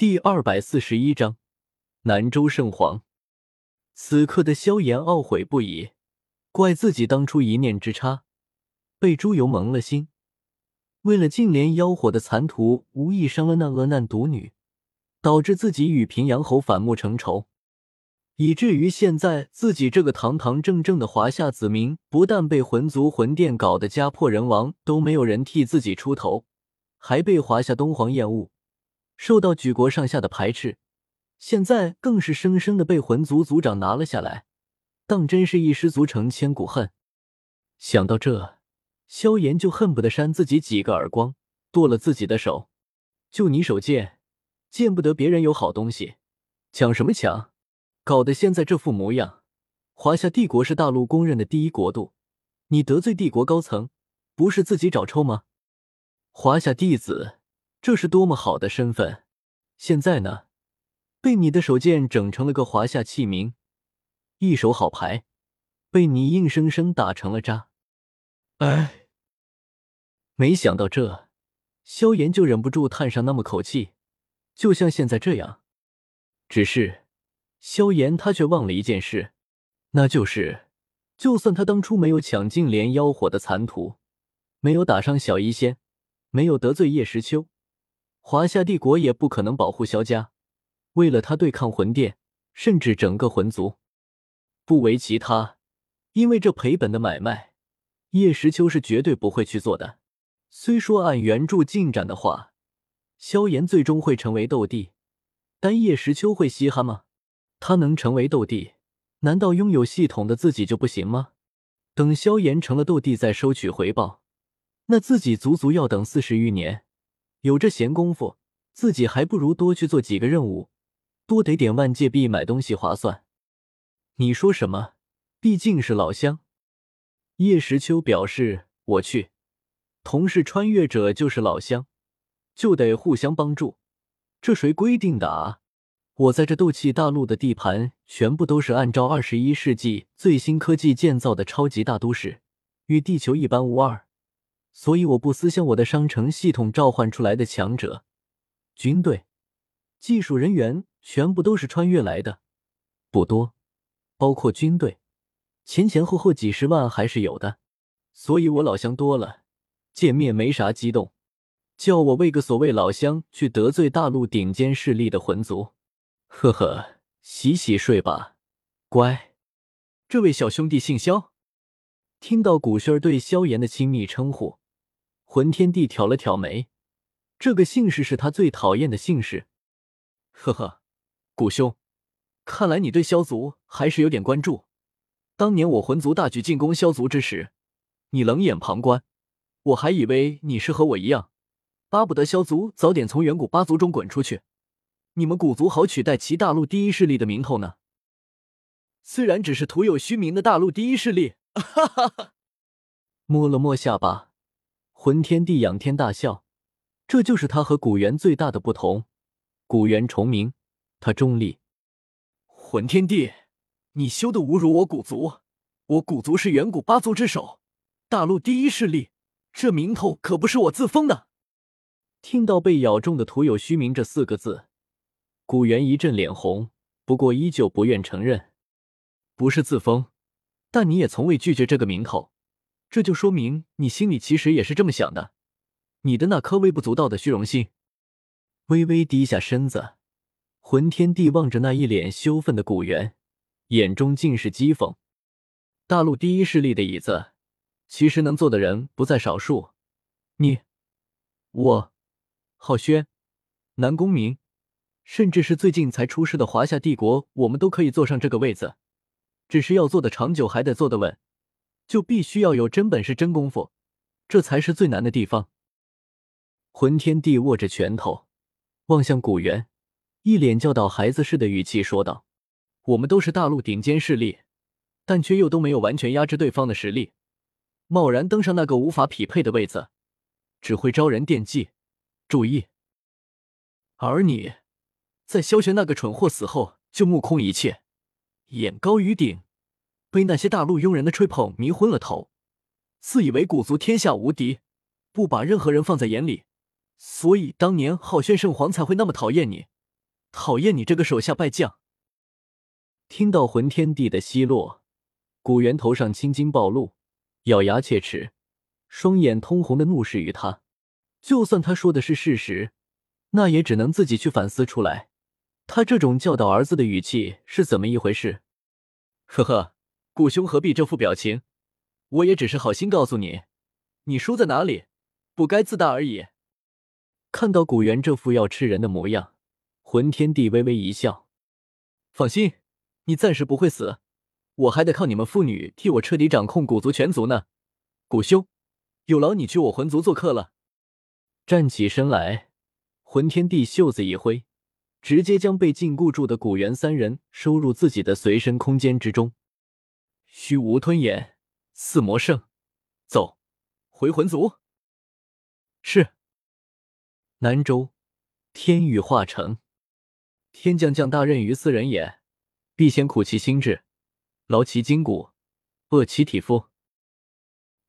第二百四十一章，南州圣皇。此刻的萧炎懊悔不已，怪自己当初一念之差，被朱由蒙了心，为了净莲妖火的残图，无意伤了那恶难毒女，导致自己与平阳侯反目成仇，以至于现在自己这个堂堂正正的华夏子民，不但被魂族魂殿搞得家破人亡，都没有人替自己出头，还被华夏东皇厌恶。受到举国上下的排斥，现在更是生生的被魂族族长拿了下来，当真是一失足成千古恨。想到这，萧炎就恨不得扇自己几个耳光，剁了自己的手。就你手贱，见不得别人有好东西，抢什么抢？搞得现在这副模样。华夏帝国是大陆公认的第一国度，你得罪帝国高层，不是自己找抽吗？华夏弟子。这是多么好的身份！现在呢，被你的手剑整成了个华夏器皿，一手好牌，被你硬生生打成了渣。哎，没想到这，萧炎就忍不住叹上那么口气，就像现在这样。只是，萧炎他却忘了一件事，那就是，就算他当初没有抢净莲妖火的残图，没有打伤小医仙，没有得罪叶时秋。华夏帝国也不可能保护萧家，为了他对抗魂殿，甚至整个魂族，不为其他，因为这赔本的买卖，叶时秋是绝对不会去做的。虽说按原著进展的话，萧炎最终会成为斗帝，但叶时秋会稀罕吗？他能成为斗帝，难道拥有系统的自己就不行吗？等萧炎成了斗帝再收取回报，那自己足足要等四十余年。有这闲工夫，自己还不如多去做几个任务，多得点万界币买东西划算。你说什么？毕竟是老乡。叶时秋表示：“我去，同是穿越者就是老乡，就得互相帮助。这谁规定的啊？我在这斗气大陆的地盘，全部都是按照二十一世纪最新科技建造的超级大都市，与地球一般无二。”所以我不思向我的商城系统召唤出来的强者、军队、技术人员全部都是穿越来的，不多，包括军队，前前后后几十万还是有的。所以我老乡多了，见面没啥激动，叫我为个所谓老乡去得罪大陆顶尖势力的魂族，呵呵，洗洗睡吧，乖。这位小兄弟姓萧。听到古轩儿对萧炎的亲密称呼。魂天帝挑了挑眉，这个姓氏是他最讨厌的姓氏。呵呵，古兄，看来你对萧族还是有点关注。当年我魂族大举进攻萧族之时，你冷眼旁观，我还以为你是和我一样，巴不得萧族早点从远古八族中滚出去，你们古族好取代其大陆第一势力的名头呢。虽然只是徒有虚名的大陆第一势力，哈哈哈。摸了摸下巴。魂天帝仰天大笑，这就是他和古猿最大的不同。古猿重名，他中立。魂天帝，你休得侮辱我古族！我古族是远古八族之首，大陆第一势力，这名头可不是我自封的。听到被咬中的“徒有虚名”这四个字，古猿一阵脸红，不过依旧不愿承认。不是自封，但你也从未拒绝这个名头。这就说明你心里其实也是这么想的，你的那颗微不足道的虚荣心。微微低下身子，魂天帝望着那一脸羞愤的古元，眼中尽是讥讽。大陆第一势力的椅子，其实能坐的人不在少数。你、我、浩轩、南宫明，甚至是最近才出世的华夏帝国，我们都可以坐上这个位子，只是要坐得长久，还得坐得稳。就必须要有真本事、真功夫，这才是最难的地方。魂天帝握着拳头，望向古元，一脸教导孩子似的语气说道：“我们都是大陆顶尖势力，但却又都没有完全压制对方的实力，贸然登上那个无法匹配的位子，只会招人惦记、注意。而你，在萧玄那个蠢货死后，就目空一切，眼高于顶。”被那些大陆庸人的吹捧迷昏了头，自以为古族天下无敌，不把任何人放在眼里，所以当年昊轩圣皇才会那么讨厌你，讨厌你这个手下败将！听到魂天帝的奚落，古元头上青筋暴露，咬牙切齿，双眼通红的怒视于他。就算他说的是事实，那也只能自己去反思出来。他这种教导儿子的语气是怎么一回事？呵呵，古兄何必这副表情？我也只是好心告诉你，你输在哪里，不该自大而已。看到古元这副要吃人的模样，魂天帝微微一笑：“放心。”你暂时不会死，我还得靠你们父女替我彻底掌控古族全族呢。古兄，有劳你去我魂族做客了。站起身来，魂天帝袖子一挥，直接将被禁锢住的古元三人收入自己的随身空间之中。虚无吞炎，四魔圣，走，回魂族。是。南州天域化城，天将降大任于斯人也。必先苦其心志，劳其筋骨，饿其体肤。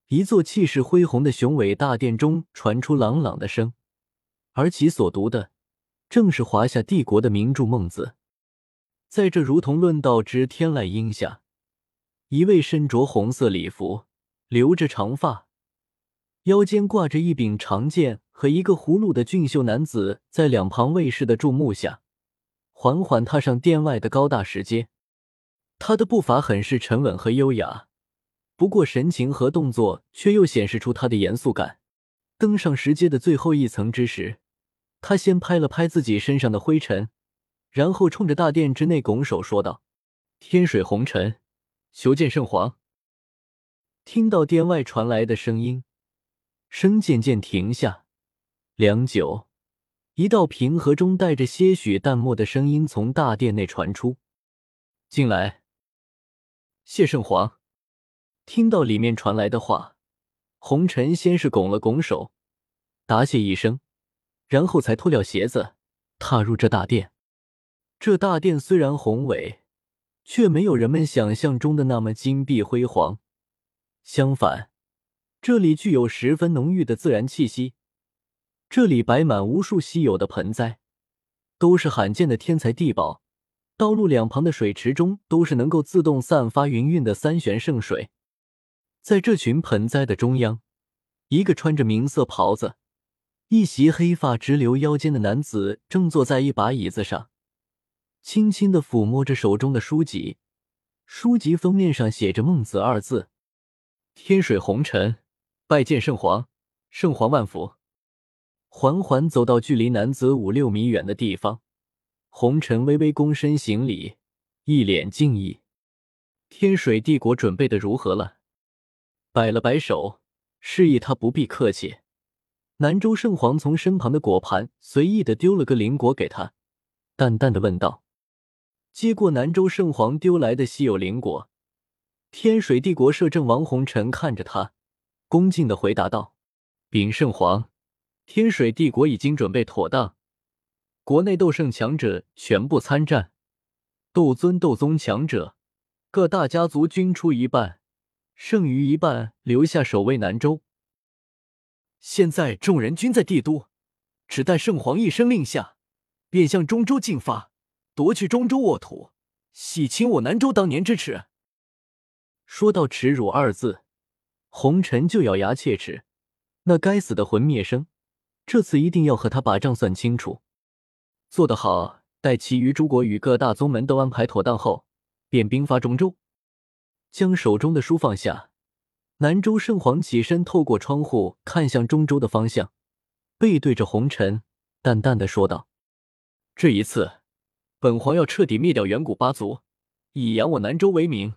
一座气势恢宏的雄伟大殿中传出朗朗的声，而其所读的正是华夏帝国的名著《孟子》。在这如同论道之天籁音下，一位身着红色礼服、留着长发、腰间挂着一柄长剑和一个葫芦的俊秀男子，在两旁卫士的注目下。缓缓踏上殿外的高大石阶，他的步伐很是沉稳和优雅，不过神情和动作却又显示出他的严肃感。登上石阶的最后一层之时，他先拍了拍自己身上的灰尘，然后冲着大殿之内拱手说道：“天水红尘，求见圣皇。”听到殿外传来的声音，声渐渐停下，良久。一道平和中带着些许淡漠的声音从大殿内传出：“进来。”谢圣皇听到里面传来的话，红尘先是拱了拱手，答谢一声，然后才脱掉鞋子，踏入这大殿。这大殿虽然宏伟，却没有人们想象中的那么金碧辉煌。相反，这里具有十分浓郁的自然气息。这里摆满无数稀有的盆栽，都是罕见的天才地宝。道路两旁的水池中都是能够自动散发云韵的三玄圣水。在这群盆栽的中央，一个穿着明色袍子、一袭黑发直流腰间的男子正坐在一把椅子上，轻轻的抚摸着手中的书籍。书籍封面上写着“孟子”二字。天水红尘，拜见圣皇，圣皇万福。缓缓走到距离男子五六米远的地方，红尘微微躬身行礼，一脸敬意。天水帝国准备的如何了？摆了摆手，示意他不必客气。南州圣皇从身旁的果盘随意的丢了个灵果给他，淡淡的问道：“接过南州圣皇丢来的稀有灵果，天水帝国摄政王红尘看着他，恭敬的回答道：‘禀圣皇。’”天水帝国已经准备妥当，国内斗圣强者全部参战，斗尊、斗宗强者各大家族均出一半，剩余一半留下守卫南州。现在众人均在帝都，只待圣皇一声令下，便向中州进发，夺去中州沃土，洗清我南州当年之耻。说到耻辱二字，红尘就咬牙切齿，那该死的魂灭生！这次一定要和他把账算清楚，做得好。待其余诸国与各大宗门都安排妥当后，便兵发中州。将手中的书放下，南州圣皇起身，透过窗户看向中州的方向，背对着红尘，淡淡的说道：“这一次，本皇要彻底灭掉远古八族，以扬我南州为名。